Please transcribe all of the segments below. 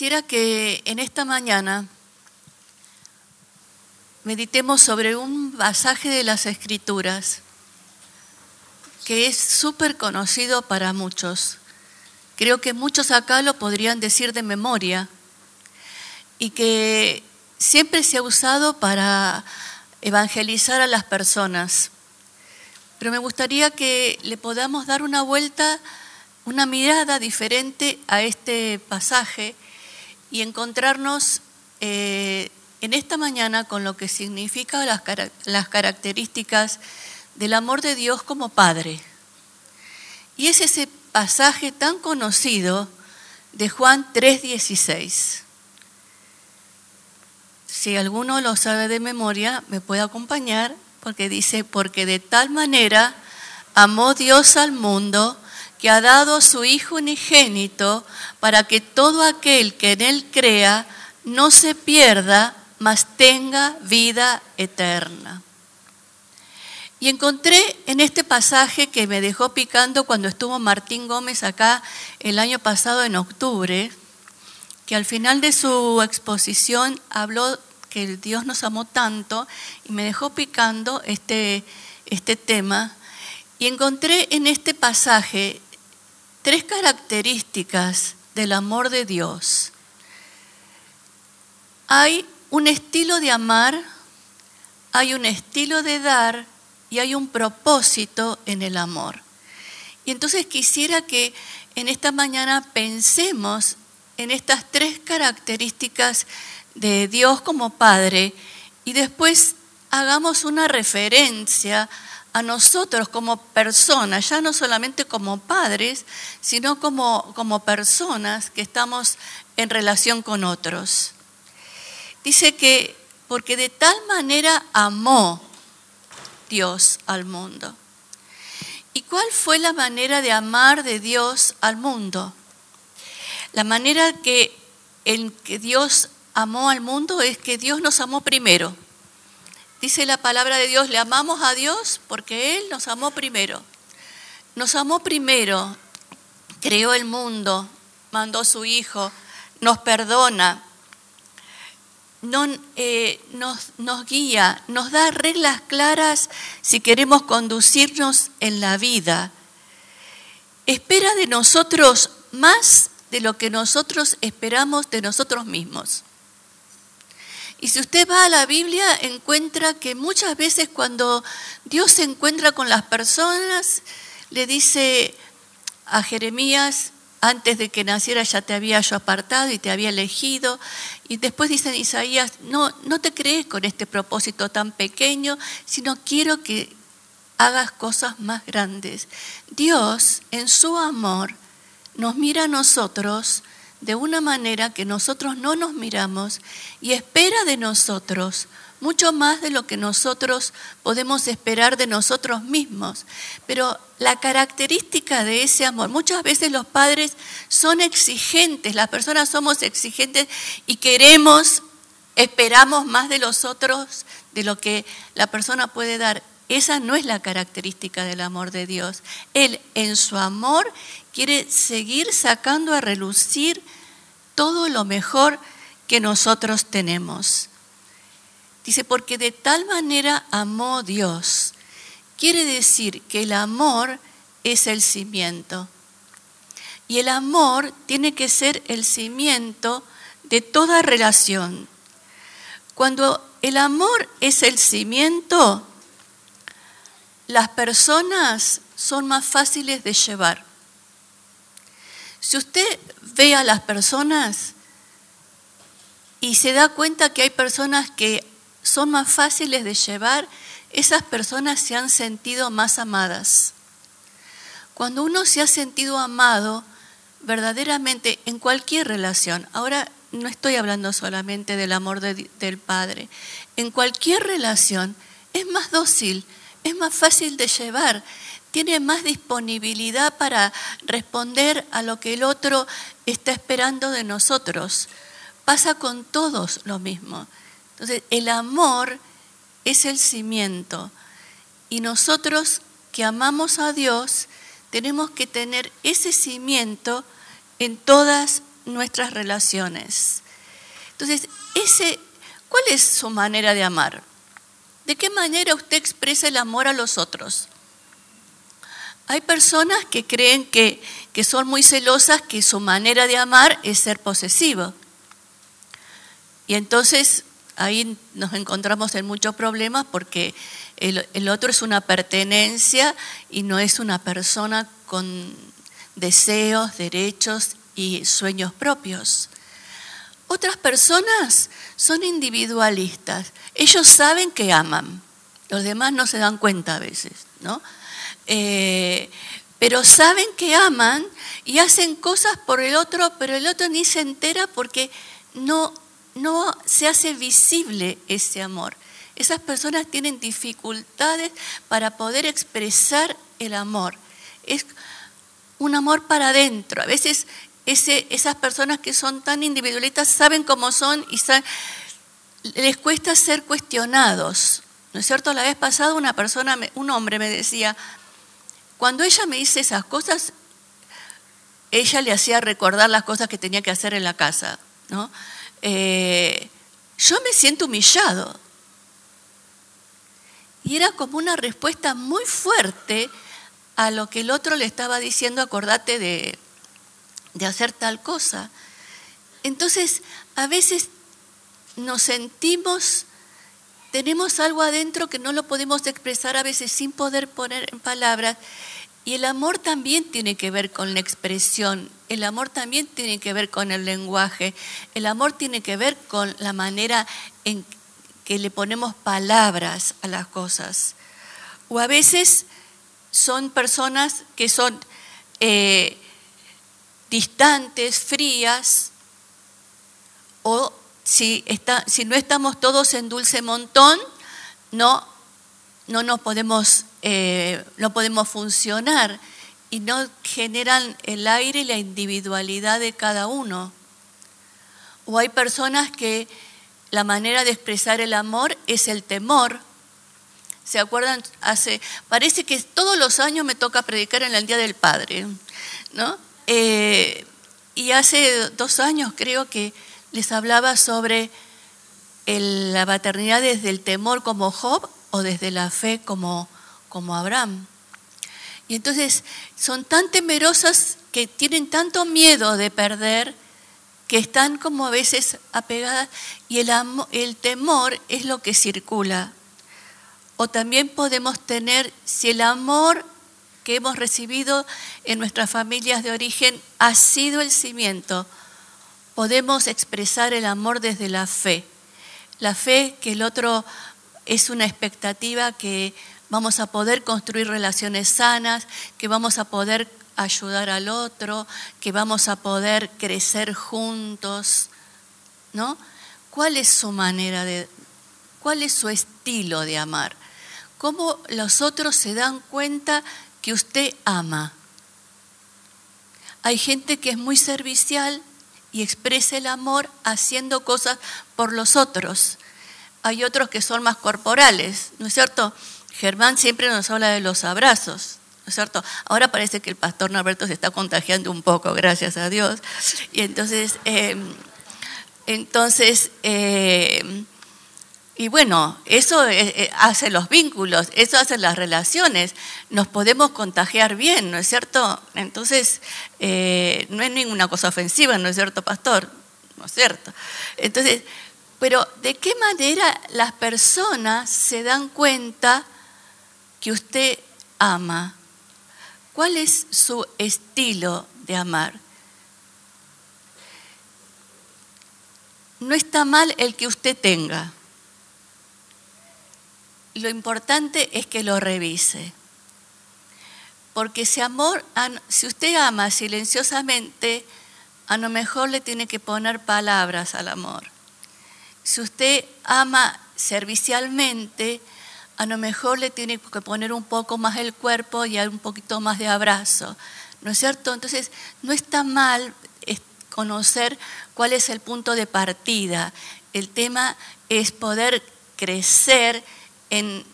Quisiera que en esta mañana meditemos sobre un pasaje de las Escrituras que es súper conocido para muchos. Creo que muchos acá lo podrían decir de memoria y que siempre se ha usado para evangelizar a las personas. Pero me gustaría que le podamos dar una vuelta, una mirada diferente a este pasaje y encontrarnos eh, en esta mañana con lo que significa las, las características del amor de Dios como Padre. Y es ese pasaje tan conocido de Juan 3:16. Si alguno lo sabe de memoria, me puede acompañar porque dice, porque de tal manera amó Dios al mundo que ha dado a su Hijo unigénito para que todo aquel que en Él crea no se pierda, mas tenga vida eterna. Y encontré en este pasaje que me dejó picando cuando estuvo Martín Gómez acá el año pasado en octubre, que al final de su exposición habló que Dios nos amó tanto y me dejó picando este, este tema. Y encontré en este pasaje tres características del amor de Dios. Hay un estilo de amar, hay un estilo de dar y hay un propósito en el amor. Y entonces quisiera que en esta mañana pensemos en estas tres características de Dios como Padre y después hagamos una referencia a nosotros como personas, ya no solamente como padres, sino como, como personas que estamos en relación con otros. Dice que porque de tal manera amó Dios al mundo. ¿Y cuál fue la manera de amar de Dios al mundo? La manera que, en que Dios amó al mundo es que Dios nos amó primero. Dice la palabra de Dios, le amamos a Dios porque Él nos amó primero. Nos amó primero, creó el mundo, mandó su Hijo, nos perdona, eh, nos guía, nos da reglas claras si queremos conducirnos en la vida. Espera de nosotros más de lo que nosotros esperamos de nosotros mismos. Y si usted va a la Biblia, encuentra que muchas veces cuando Dios se encuentra con las personas, le dice a Jeremías, antes de que naciera ya te había yo apartado y te había elegido. Y después dice Isaías, no, no te crees con este propósito tan pequeño, sino quiero que hagas cosas más grandes. Dios, en su amor, nos mira a nosotros de una manera que nosotros no nos miramos y espera de nosotros mucho más de lo que nosotros podemos esperar de nosotros mismos. Pero la característica de ese amor, muchas veces los padres son exigentes, las personas somos exigentes y queremos, esperamos más de los otros de lo que la persona puede dar. Esa no es la característica del amor de Dios. Él en su amor quiere seguir sacando a relucir todo lo mejor que nosotros tenemos. Dice, porque de tal manera amó Dios. Quiere decir que el amor es el cimiento. Y el amor tiene que ser el cimiento de toda relación. Cuando el amor es el cimiento, las personas son más fáciles de llevar. Si usted ve a las personas y se da cuenta que hay personas que son más fáciles de llevar, esas personas se han sentido más amadas. Cuando uno se ha sentido amado, verdaderamente en cualquier relación, ahora no estoy hablando solamente del amor del Padre, en cualquier relación es más dócil, es más fácil de llevar, tiene más disponibilidad para responder a lo que el otro está esperando de nosotros. Pasa con todos lo mismo. Entonces, el amor es el cimiento y nosotros que amamos a Dios tenemos que tener ese cimiento en todas nuestras relaciones. Entonces, ese, ¿cuál es su manera de amar? ¿De qué manera usted expresa el amor a los otros? Hay personas que creen que, que son muy celosas, que su manera de amar es ser posesivo. Y entonces ahí nos encontramos en muchos problemas porque el, el, otro es una pertenencia y no es una persona con deseos, derechos y sueños propios. Otras personas son individualistas. Ellos saben que aman. Los demás no se dan cuenta a veces, ¿no? Eh, pero saben que aman y hacen cosas por el otro, pero el otro ni se entera porque no, no se hace visible ese amor. Esas personas tienen dificultades para poder expresar el amor. Es un amor para adentro. A veces ese, esas personas que son tan individualistas saben cómo son y les cuesta ser cuestionados. ¿No es cierto? La vez pasada una persona, un hombre me decía, cuando ella me dice esas cosas, ella le hacía recordar las cosas que tenía que hacer en la casa. ¿no? Eh, yo me siento humillado. Y era como una respuesta muy fuerte a lo que el otro le estaba diciendo, acordate de, de hacer tal cosa. Entonces, a veces nos sentimos, tenemos algo adentro que no lo podemos expresar a veces sin poder poner en palabras. Y el amor también tiene que ver con la expresión, el amor también tiene que ver con el lenguaje, el amor tiene que ver con la manera en que le ponemos palabras a las cosas. O a veces son personas que son eh, distantes, frías, o si, está, si no estamos todos en dulce montón, no, no nos podemos eh, no podemos funcionar y no generan el aire y la individualidad de cada uno. O hay personas que la manera de expresar el amor es el temor. ¿Se acuerdan? Hace, parece que todos los años me toca predicar en el Día del Padre, ¿no? Eh, y hace dos años creo que les hablaba sobre la maternidad desde el temor como Job o desde la fe como como Abraham. Y entonces son tan temerosas que tienen tanto miedo de perder que están como a veces apegadas y el, el temor es lo que circula. O también podemos tener, si el amor que hemos recibido en nuestras familias de origen ha sido el cimiento, podemos expresar el amor desde la fe. La fe que el otro es una expectativa que vamos a poder construir relaciones sanas, que vamos a poder ayudar al otro, que vamos a poder crecer juntos, ¿no? ¿Cuál es su manera de, cuál es su estilo de amar? ¿Cómo los otros se dan cuenta que usted ama? Hay gente que es muy servicial y expresa el amor haciendo cosas por los otros. Hay otros que son más corporales, ¿no es cierto? Germán siempre nos habla de los abrazos, ¿no es cierto? Ahora parece que el pastor Norberto se está contagiando un poco, gracias a Dios. Y entonces, eh, entonces, eh, y bueno, eso eh, hace los vínculos, eso hace las relaciones, nos podemos contagiar bien, ¿no es cierto? Entonces, no es ninguna cosa ofensiva, ¿no es cierto, pastor? ¿No es cierto? Entonces, pero ¿de qué manera las personas se dan cuenta? que usted ama, ¿cuál es su estilo de amar? No está mal el que usted tenga, lo importante es que lo revise. Porque si, amor, si usted ama silenciosamente, a lo mejor le tiene que poner palabras al amor. Si usted ama servicialmente, a lo mejor le tiene que poner un poco más el cuerpo y un poquito más de abrazo. ¿No es cierto? Entonces, no está mal conocer cuál es el punto de partida. El tema es poder crecer en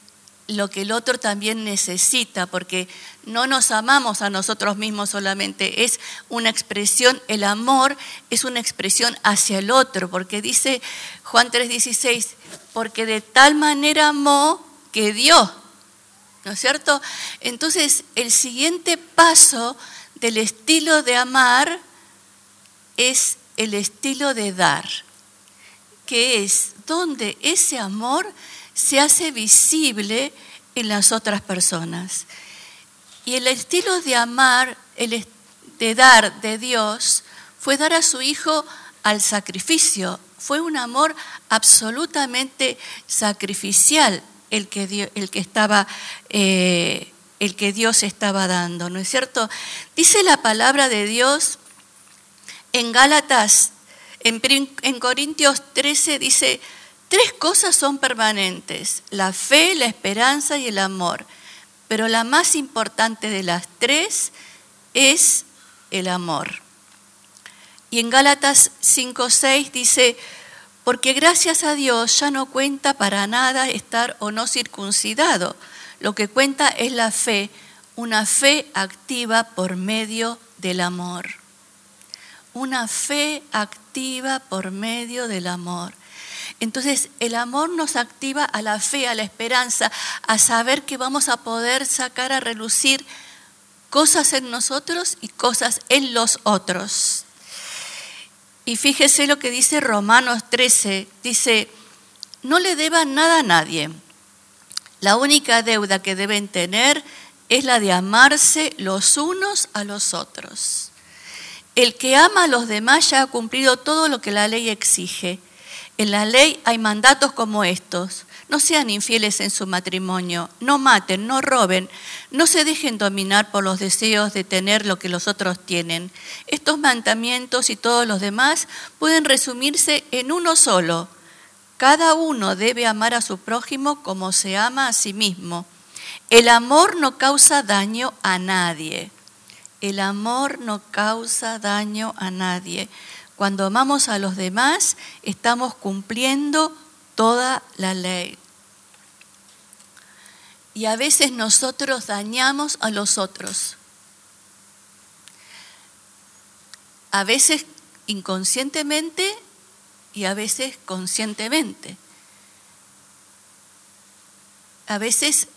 lo que el otro también necesita, porque no nos amamos a nosotros mismos solamente, es una expresión, el amor es una expresión hacia el otro, porque dice Juan 3:16, porque de tal manera amó que dio, ¿no es cierto? Entonces, el siguiente paso del estilo de amar es el estilo de dar, que es donde ese amor se hace visible en las otras personas. Y el estilo de amar, el de dar de Dios, fue dar a su Hijo al sacrificio. Fue un amor absolutamente sacrificial el que, el que estaba... Eh, el que Dios estaba dando, ¿no es cierto? Dice la palabra de Dios en Gálatas, en, en Corintios 13, dice, Tres cosas son permanentes, la fe, la esperanza y el amor. Pero la más importante de las tres es el amor. Y en Gálatas 5:6 dice, porque gracias a Dios ya no cuenta para nada estar o no circuncidado. Lo que cuenta es la fe, una fe activa por medio del amor. Una fe activa por medio del amor. Entonces el amor nos activa a la fe, a la esperanza, a saber que vamos a poder sacar a relucir cosas en nosotros y cosas en los otros. Y fíjese lo que dice Romanos 13, dice, no le deban nada a nadie. La única deuda que deben tener es la de amarse los unos a los otros. El que ama a los demás ya ha cumplido todo lo que la ley exige. En la ley hay mandatos como estos. No sean infieles en su matrimonio, no maten, no roben, no se dejen dominar por los deseos de tener lo que los otros tienen. Estos mandamientos y todos los demás pueden resumirse en uno solo. Cada uno debe amar a su prójimo como se ama a sí mismo. El amor no causa daño a nadie. El amor no causa daño a nadie. Cuando amamos a los demás, estamos cumpliendo toda la ley. Y a veces nosotros dañamos a los otros. A veces inconscientemente y a veces conscientemente. A veces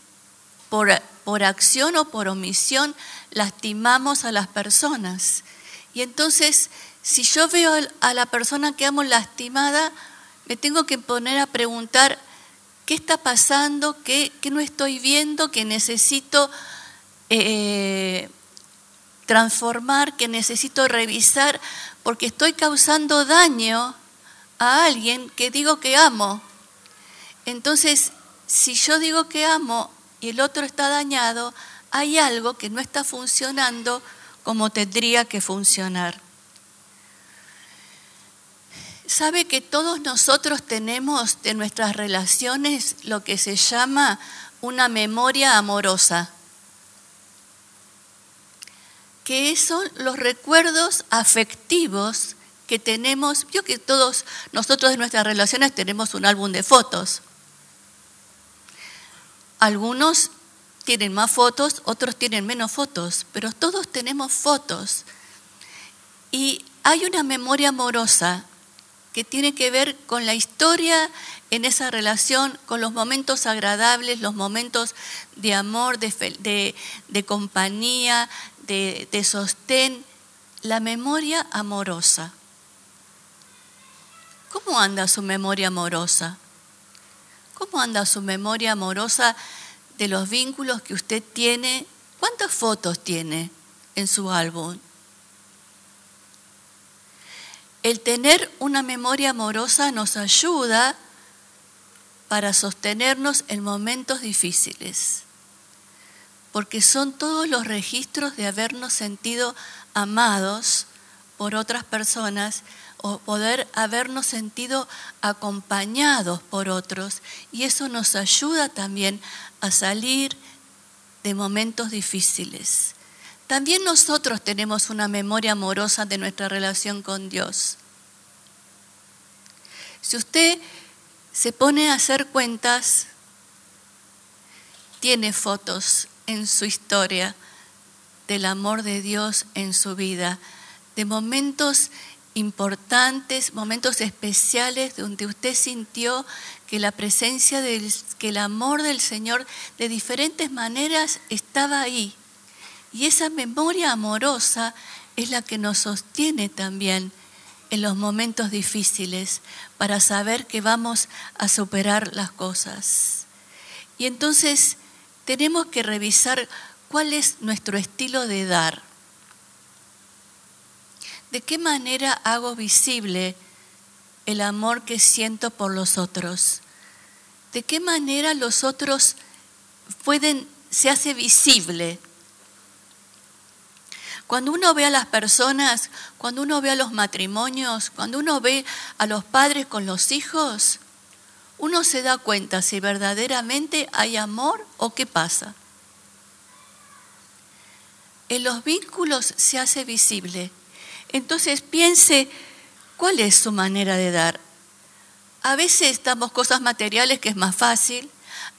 por, por acción o por omisión lastimamos a las personas. Y entonces si yo veo a la persona que amo lastimada, me tengo que poner a preguntar qué está pasando, qué, no estoy viendo, que necesito eh, transformar, que necesito revisar, porque estoy causando daño a alguien que digo que amo. Entonces, si yo digo que amo y el otro está dañado, hay algo que no está funcionando como tendría que funcionar sabe que todos nosotros tenemos de nuestras relaciones lo que se llama una memoria amorosa, que son los recuerdos afectivos que tenemos, yo que todos nosotros de nuestras relaciones tenemos un álbum de fotos. Algunos tienen más fotos, otros tienen menos fotos, pero todos tenemos fotos. Y hay una memoria amorosa que tiene que ver con la historia en esa relación, con los momentos agradables, los momentos de amor, de, compañía, de, de sostén, la memoria amorosa. ¿Cómo anda su memoria amorosa? ¿Cómo anda su memoria amorosa de los vínculos que usted tiene? ¿Cuántas fotos tiene en su álbum? El tener una memoria amorosa nos ayuda para sostenernos en momentos difíciles, porque son todos los registros de habernos sentido amados por otras personas o poder habernos sentido acompañados por otros y eso nos ayuda también a salir de momentos difíciles. También nosotros tenemos una memoria amorosa de nuestra relación con Dios. Si usted se pone a hacer cuentas, tiene fotos en su historia del amor de Dios en su vida, de momentos importantes, momentos especiales donde usted sintió que la presencia del, que el amor del Señor de diferentes maneras estaba ahí. Y esa memoria amorosa es la que nos sostiene también en los momentos difíciles para saber que vamos a superar las cosas. Y entonces tenemos que revisar cuál es nuestro estilo de dar. ¿De qué manera hago visible el amor que siento por los otros? ¿De qué manera los otros pueden, se hace visible? Cuando uno ve a las personas, cuando uno ve a los matrimonios, cuando uno ve a los padres con los hijos, uno se da cuenta si verdaderamente hay amor o qué pasa. En los vínculos se hace visible entonces piense cuál es su manera de dar. A veces damos cosas materiales que es más fácil.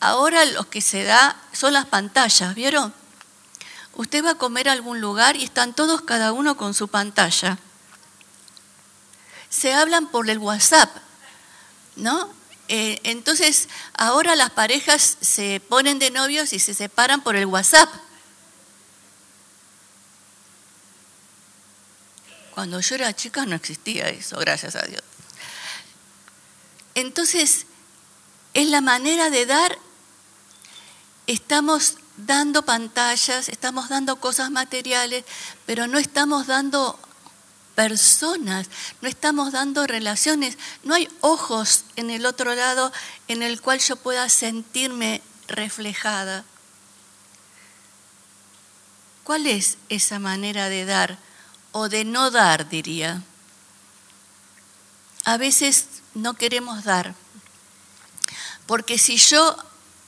Ahora lo que se da son las pantallas, ¿vieron? Usted va a comer a algún lugar y están todos cada uno con su pantalla. Se hablan por el WhatsApp, ¿no? Eh, entonces, ahora las parejas se ponen de novios y se separan por el WhatsApp. Cuando yo era chica no existía eso, gracias a Dios. Entonces, es la manera de dar, estamos dando pantallas, estamos dando cosas materiales, pero no estamos dando personas, no estamos dando relaciones, no hay ojos en el otro lado en el cual yo pueda sentirme reflejada. ¿Cuál es esa manera de dar? o de no dar, diría. A veces no queremos dar, porque si yo,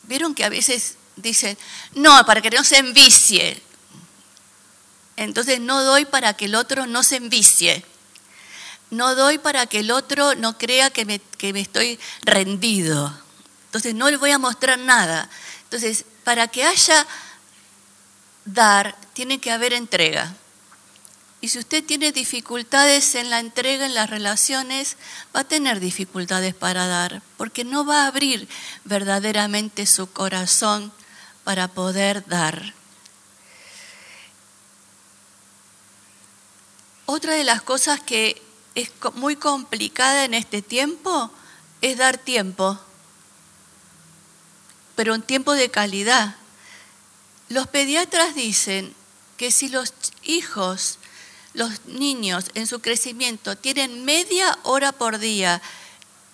vieron que a veces dicen, no, para que no se envicie, entonces no doy para que el otro no se envicie. No doy para que el otro no crea que me, que me estoy rendido. Entonces no le voy a mostrar nada. Entonces, para que haya dar, tiene que haber entrega. Y si usted tiene dificultades en la entrega, en las relaciones, va a tener dificultades para dar, porque no va a abrir verdaderamente su corazón para poder dar. Otra de las cosas que es muy complicada en este tiempo es dar tiempo, pero un tiempo de calidad. Los pediatras dicen que si los hijos los niños en su crecimiento tienen media hora por día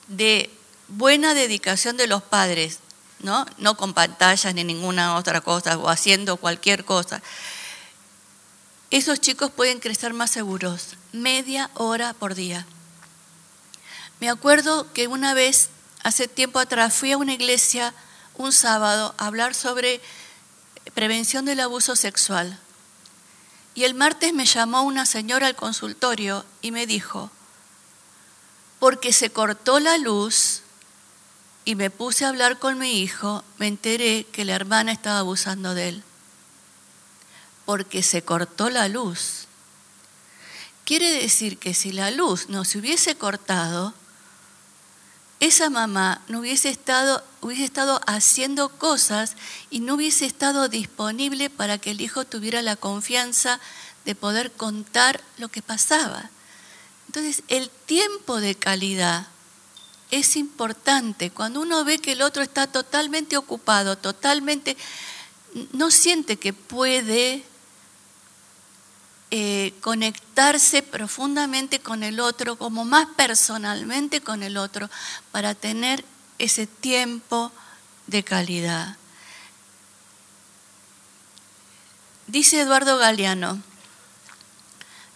de buena dedicación de los padres, ¿no? No con pantallas ni ninguna otra cosa o haciendo cualquier cosa. Esos chicos pueden crecer más seguros, media hora por día. Me acuerdo que una vez, hace tiempo atrás, fui a una iglesia un sábado a hablar sobre prevención del abuso sexual. Y el martes me llamó una señora al consultorio y me dijo, porque se cortó la luz y me puse a hablar con mi hijo, me enteré que la hermana estaba abusando de él. Porque se cortó la luz. Quiere decir que si la luz no se hubiese cortado, esa mamá no hubiese estado, hubiese estado haciendo cosas y no hubiese estado disponible para que el hijo tuviera la confianza de poder contar lo que pasaba. Entonces, el tiempo de calidad es importante. Cuando uno ve que el otro está totalmente ocupado, totalmente, no siente que puede eh, conectarse profundamente con el otro, como más personalmente con el otro, para tener ese tiempo de calidad. Dice Eduardo Galeano,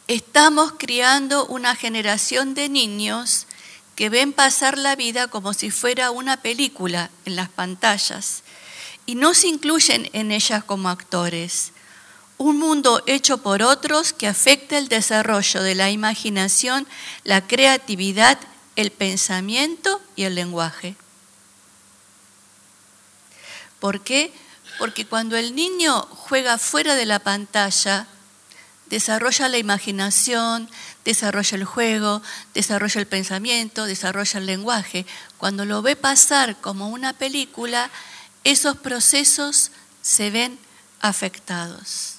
estamos criando una generación de niños que ven pasar la vida como si fuera una película en las pantallas y no se incluyen en ellas como actores. Un mundo hecho por otros que afecta el desarrollo de la imaginación, la creatividad, el pensamiento y el lenguaje. ¿Por qué? Porque cuando el niño juega fuera de la pantalla, desarrolla la imaginación, desarrolla el juego, desarrolla el pensamiento, desarrolla el lenguaje. Cuando lo ve pasar como una película, esos procesos se ven afectados.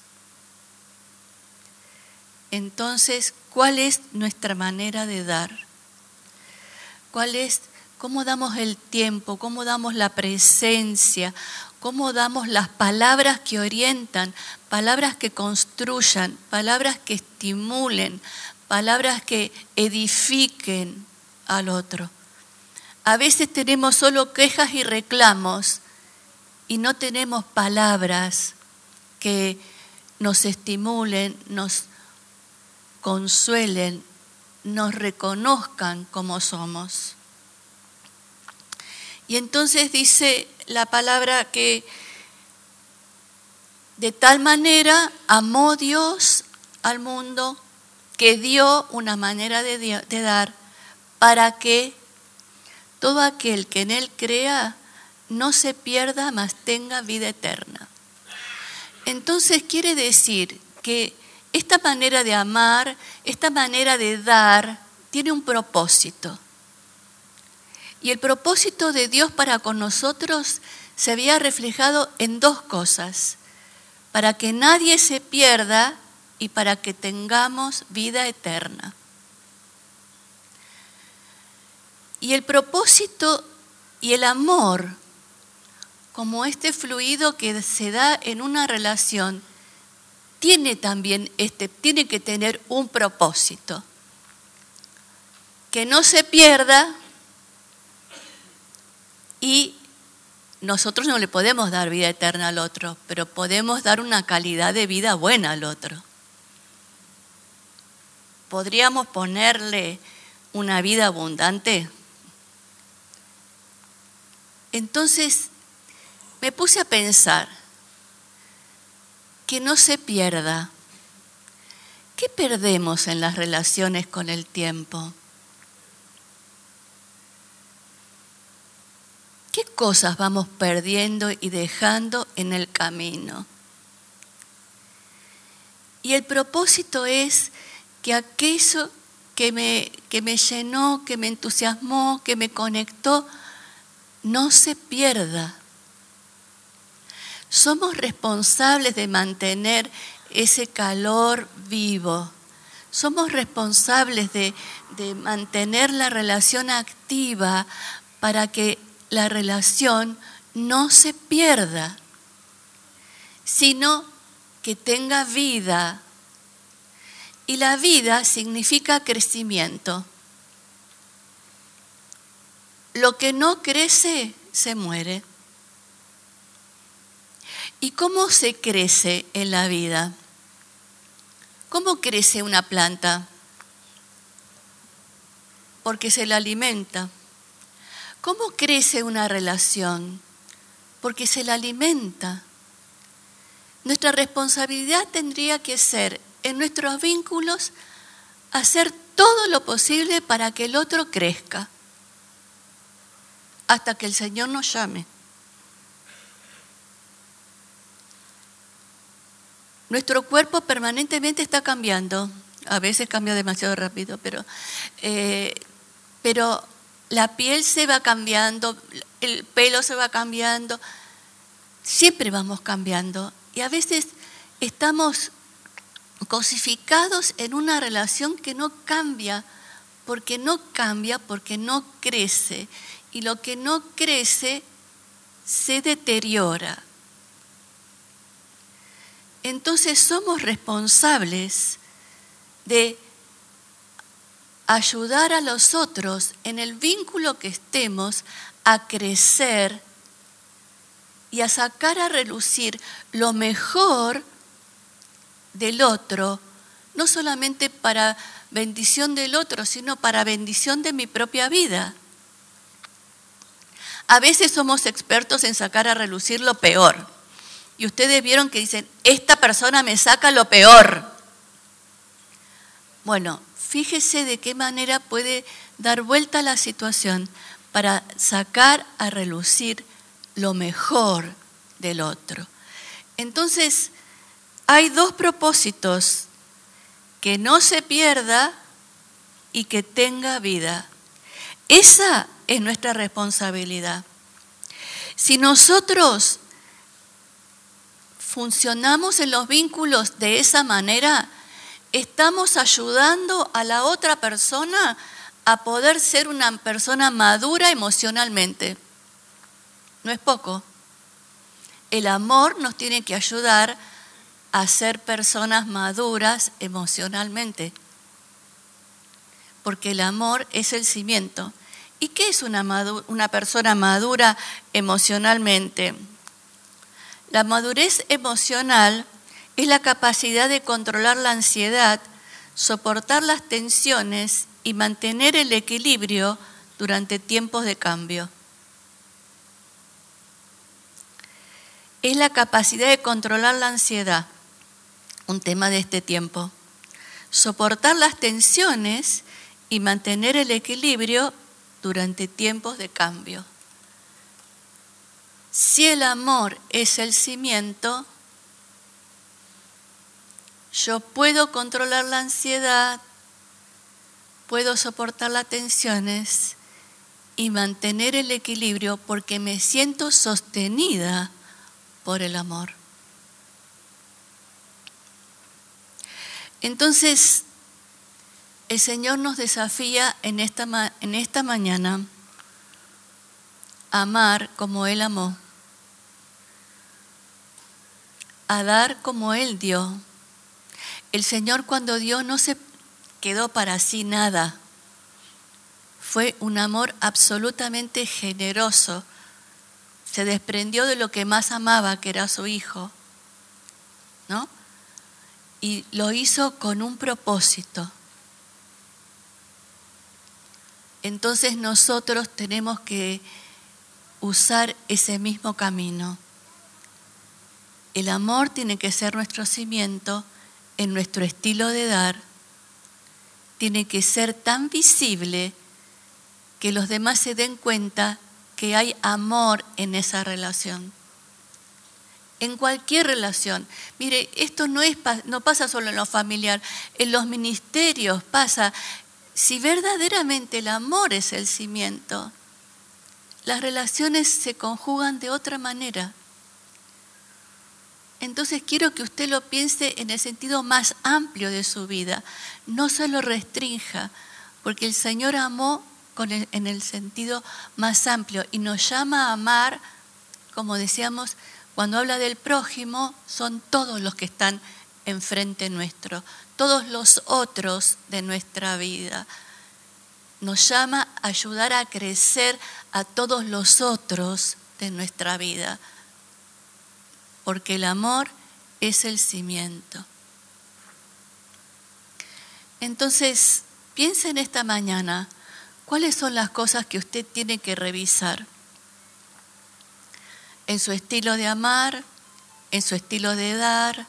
Entonces, ¿cuál es nuestra manera de dar? ¿Cuál es cómo damos el tiempo, cómo damos la presencia, cómo damos las palabras que orientan, palabras que construyan, palabras que estimulen, palabras que edifiquen al otro. A veces tenemos solo quejas y reclamos y no tenemos palabras que nos estimulen, nos consuelen, nos reconozcan como somos. Y entonces dice la palabra que de tal manera amó Dios al mundo que dio una manera de, de dar para que todo aquel que en él crea no se pierda, mas tenga vida eterna. Entonces quiere decir que esta manera de amar, esta manera de dar, tiene un propósito. Y el propósito de Dios para con nosotros se había reflejado en dos cosas, para que nadie se pierda y para que tengamos vida eterna. Y el propósito y el amor como este fluido que se da en una relación, tiene también este, tiene que tener un propósito. Que no se pierda y nosotros no le podemos dar vida eterna al otro, pero podemos dar una calidad de vida buena al otro. ¿Podríamos ponerle una vida abundante? Entonces, me puse a pensar que no se pierda. ¿Qué perdemos en las relaciones con el tiempo? ¿Qué cosas vamos perdiendo y dejando en el camino? Y el propósito es que aquello que me, que me llenó, que me entusiasmó, que me conectó, no se pierda somos responsables de mantener ese calor vivo. Somos responsables de, mantener la relación activa para que la relación no se pierda, sino que tenga vida. Y la vida significa crecimiento. Lo que no crece se muere. ¿Y cómo se crece en la vida? ¿Cómo crece una planta? Porque se la alimenta. ¿Cómo crece una relación? Porque se la alimenta. Nuestra responsabilidad tendría que ser en nuestros vínculos hacer todo lo posible para que el otro crezca hasta que el Señor nos llame. Nuestro cuerpo permanentemente está cambiando. A veces cambia demasiado rápido, pero, eh, pero la piel se va cambiando, el pelo se va cambiando. Siempre vamos cambiando. Y a veces estamos cosificados en una relación que no cambia, porque no cambia, porque no crece. Y lo que no crece se deteriora. Entonces somos responsables de ayudar a los otros en el vínculo que estemos a crecer y a sacar a relucir lo mejor del otro, no solamente para bendición del otro, sino para bendición de mi propia vida. A veces somos expertos en sacar a relucir lo peor. Y ustedes vieron que dicen, esta persona me saca lo peor. Bueno, fíjese de qué manera puede dar vuelta a la situación para sacar a relucir lo mejor del otro. Entonces, hay dos propósitos, que no se pierda y que tenga vida. Esa es nuestra responsabilidad. Si nosotros funcionamos en los vínculos de esa manera, estamos ayudando a la otra persona a poder ser una persona madura emocionalmente. No es poco. El amor nos tiene que ayudar a ser personas maduras emocionalmente, porque el amor es el cimiento. ¿Y qué es una, una persona madura emocionalmente? La madurez emocional es la capacidad de controlar la ansiedad, soportar las tensiones y mantener el equilibrio durante tiempos de cambio. Es la capacidad de controlar la ansiedad, un tema de este tiempo. Soportar las tensiones y mantener el equilibrio durante tiempos de cambio. Si el amor es el cimiento, yo puedo controlar la ansiedad, puedo soportar las tensiones y mantener el equilibrio porque me siento sostenida por el amor. Entonces, el Señor nos desafía en esta, en esta mañana a amar como Él amó, a dar como Él dio. El Señor cuando dio no se quedó para sí nada. Fue un amor absolutamente generoso. Se desprendió de lo que más amaba, que era su hijo. ¿No? Y lo hizo con un propósito entonces nosotros tenemos que usar ese mismo camino. El amor tiene que ser nuestro cimiento en nuestro estilo de dar, tiene que ser tan visible que los demás se den cuenta que hay amor en esa relación. En cualquier relación. Mire, esto no, es, no pasa solo en lo familiar, en los ministerios pasa, si verdaderamente el amor es el cimiento, las relaciones se conjugan de otra manera. Entonces quiero que usted lo piense en el sentido más amplio de su vida, no se lo restrinja, porque el Señor amó en el sentido más amplio y nos llama a amar, como decíamos, cuando habla del prójimo, son todos los que están enfrente nuestro, todos los otros de nuestra vida. Nos llama a ayudar a crecer a todos los otros de nuestra vida, porque el amor es el cimiento. Entonces, piensa en esta mañana, ¿cuáles son las cosas que usted tiene que revisar? En su estilo de amar, en su estilo de dar,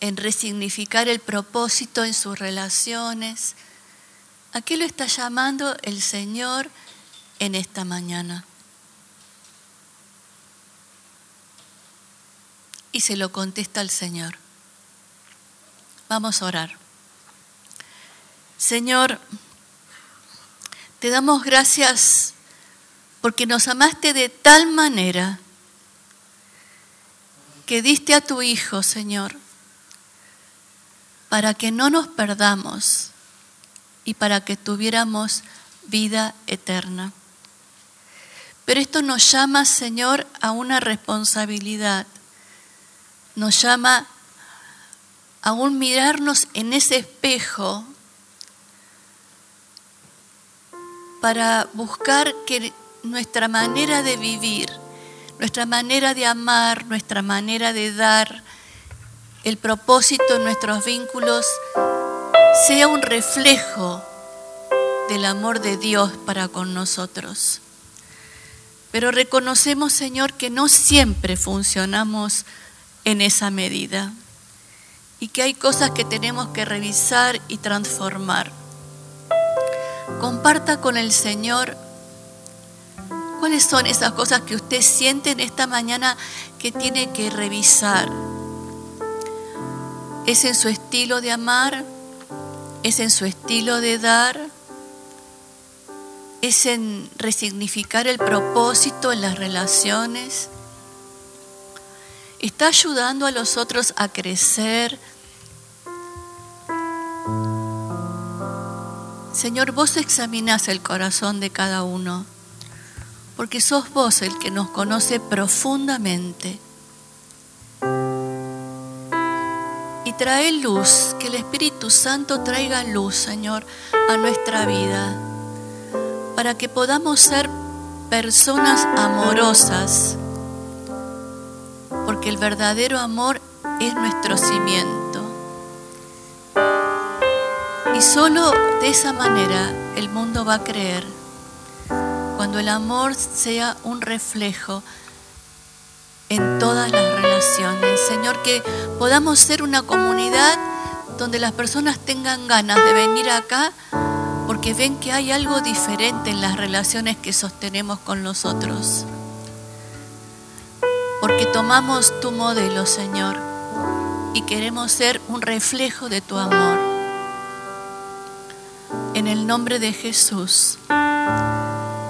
en resignificar el propósito en sus relaciones. ¿A qué lo está llamando el Señor en esta mañana? Y se lo contesta el Señor. Vamos a orar. Señor, te damos gracias porque nos amaste de tal manera que diste a tu Hijo, Señor, para que no nos perdamos y para que tuviéramos vida eterna. Pero esto nos llama, Señor, a una responsabilidad. Nos llama a un mirarnos en ese espejo para buscar que nuestra manera de vivir, nuestra manera de amar, nuestra manera de dar, el propósito de nuestros vínculos sea un reflejo del amor de Dios para con nosotros. Pero reconocemos, Señor, que no siempre funcionamos en esa medida y que hay cosas que tenemos que revisar y transformar. Comparta con el Señor cuáles son esas cosas que usted siente en esta mañana que tiene que revisar. ¿Es en su estilo de amar? ¿Es en su estilo de dar? ¿Es en resignificar el propósito en las relaciones? ¿Está ayudando a los otros a crecer? Señor, vos examinás el corazón de cada uno, porque sos vos el que nos conoce profundamente. Y trae luz, que el Espíritu Santo traiga luz, Señor, a nuestra vida, para que podamos ser personas amorosas porque el verdadero amor es nuestro cimiento. Y solo de esa manera el mundo va a creer, cuando el amor sea un reflejo en todas las relaciones. Señor, que podamos ser una comunidad donde las personas tengan ganas de venir acá porque ven que hay algo diferente en las relaciones que sostenemos con los otros porque tomamos tu modelo, Señor, y queremos ser un reflejo de tu amor. En el nombre de Jesús,